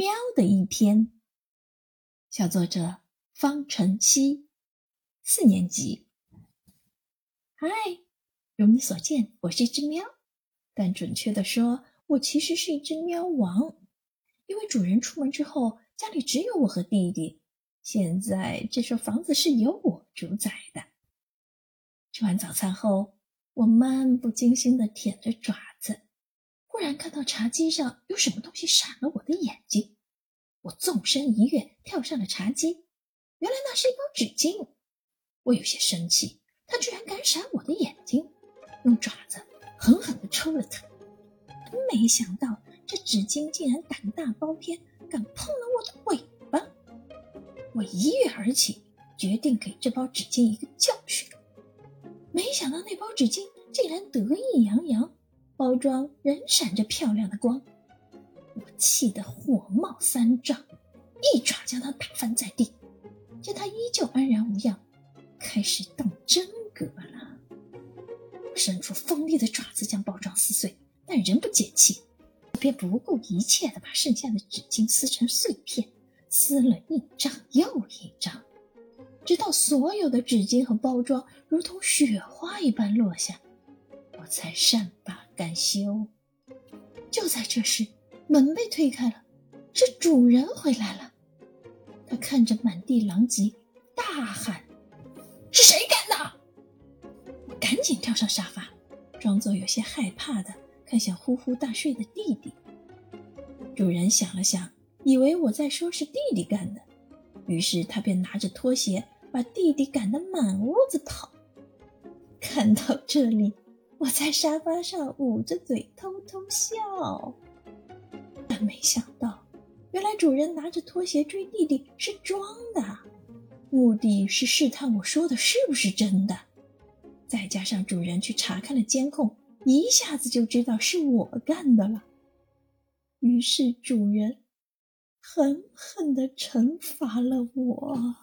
喵的一天，小作者方晨曦，四年级。嗨，如你所见，我是一只喵，但准确的说，我其实是一只喵王，因为主人出门之后，家里只有我和弟弟。现在这所房子是由我主宰的。吃完早餐后，我漫不经心地舔着爪子。突然看到茶几上有什么东西闪了我的眼睛，我纵身一跃，跳上了茶几。原来那是一包纸巾。我有些生气，它居然敢闪我的眼睛，用爪子狠狠地抽了它。没想到这纸巾竟然胆大包天，敢碰了我的尾巴。我一跃而起，决定给这包纸巾一个教训。没想到那包纸巾竟然得意洋洋。包装仍闪着漂亮的光，我气得火冒三丈，一爪将它打翻在地。见它依旧安然无恙，开始动真格了。伸出锋利的爪子将包装撕碎，但仍不解气，便不顾一切地把剩下的纸巾撕成碎片，撕了一张又一张，直到所有的纸巾和包装如同雪花一般落下。我才善罢甘休。就在这时，门被推开了，是主人回来了。他看着满地狼藉，大喊：“是谁干的？”我赶紧跳上沙发，装作有些害怕的看向呼呼大睡的弟弟。主人想了想，以为我在说是弟弟干的，于是他便拿着拖鞋把弟弟赶得满屋子跑。看到这里。我在沙发上捂着嘴偷偷笑，但没想到，原来主人拿着拖鞋追弟弟是装的，目的是试探我说的是不是真的。再加上主人去查看了监控，一下子就知道是我干的了。于是主人狠狠地惩罚了我。